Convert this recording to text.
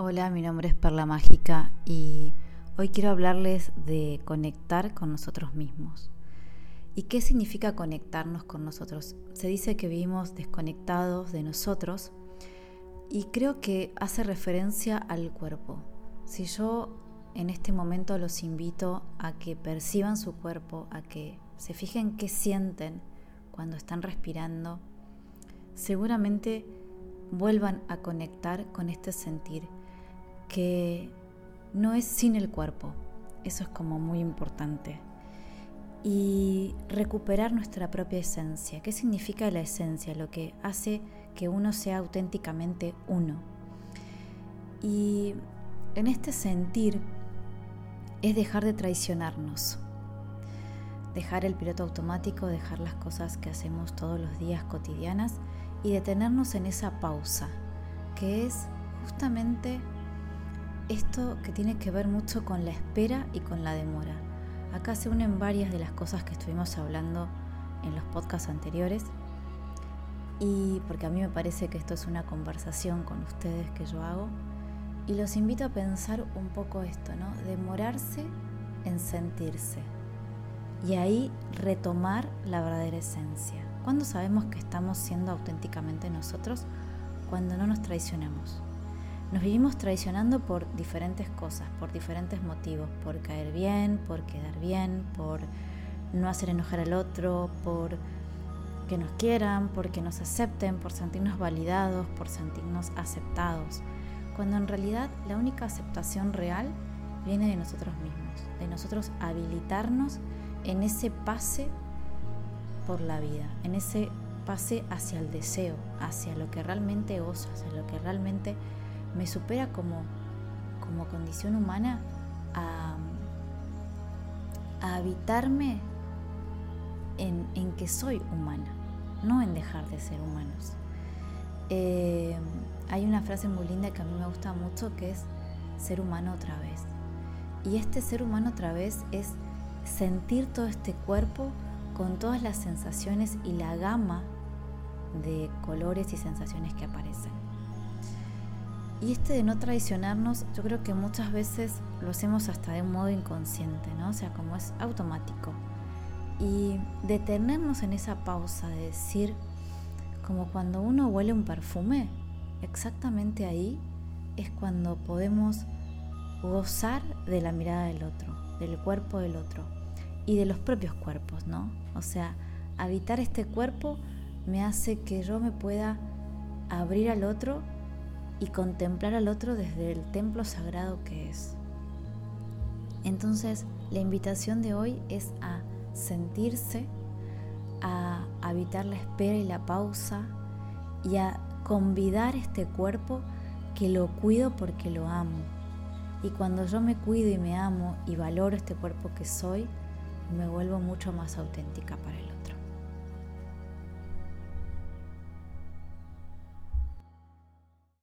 Hola, mi nombre es Perla Mágica y hoy quiero hablarles de conectar con nosotros mismos. ¿Y qué significa conectarnos con nosotros? Se dice que vivimos desconectados de nosotros y creo que hace referencia al cuerpo. Si yo en este momento los invito a que perciban su cuerpo, a que se fijen qué sienten cuando están respirando, seguramente vuelvan a conectar con este sentir que no es sin el cuerpo. Eso es como muy importante. Y recuperar nuestra propia esencia. ¿Qué significa la esencia? Lo que hace que uno sea auténticamente uno. Y en este sentir es dejar de traicionarnos. Dejar el piloto automático, dejar las cosas que hacemos todos los días cotidianas y detenernos en esa pausa, que es justamente esto que tiene que ver mucho con la espera y con la demora. Acá se unen varias de las cosas que estuvimos hablando en los podcasts anteriores y porque a mí me parece que esto es una conversación con ustedes que yo hago y los invito a pensar un poco esto, ¿no? Demorarse en sentirse y ahí retomar la verdadera esencia. ¿Cuándo sabemos que estamos siendo auténticamente nosotros? Cuando no nos traicionamos. Nos vivimos traicionando por diferentes cosas, por diferentes motivos, por caer bien, por quedar bien, por no hacer enojar al otro, por que nos quieran, por que nos acepten, por sentirnos validados, por sentirnos aceptados, cuando en realidad la única aceptación real viene de nosotros mismos, de nosotros habilitarnos en ese pase por la vida, en ese pase hacia el deseo, hacia lo que realmente oso, hacia lo que realmente me supera como, como condición humana a, habitarme en, que soy humana, no en dejar de ser humanos. Eh, hay una frase muy linda que a mí me gusta mucho que es ser humano otra vez. Y este ser humano otra vez es sentir todo este cuerpo con todas las sensaciones y la gama de colores y sensaciones que aparecen. Y este de no traicionarnos, yo creo que muchas veces lo hacemos hasta de un modo inconsciente, ¿no? O sea, como es automático. Y detenernos en esa pausa de decir, como cuando uno huele un perfume, exactamente ahí es cuando podemos gozar de la mirada del otro, del cuerpo del otro y de los propios cuerpos, ¿no? O sea, habitar este cuerpo me hace que yo me pueda abrir al otro y contemplar al otro desde el templo sagrado que es. Entonces, la invitación de hoy es a sentirse, a habitar la espera y la pausa y a convidar este cuerpo que lo cuido porque lo amo. Y cuando yo me cuido y me amo y valoro este cuerpo que soy, me vuelvo mucho más auténtica para el otro.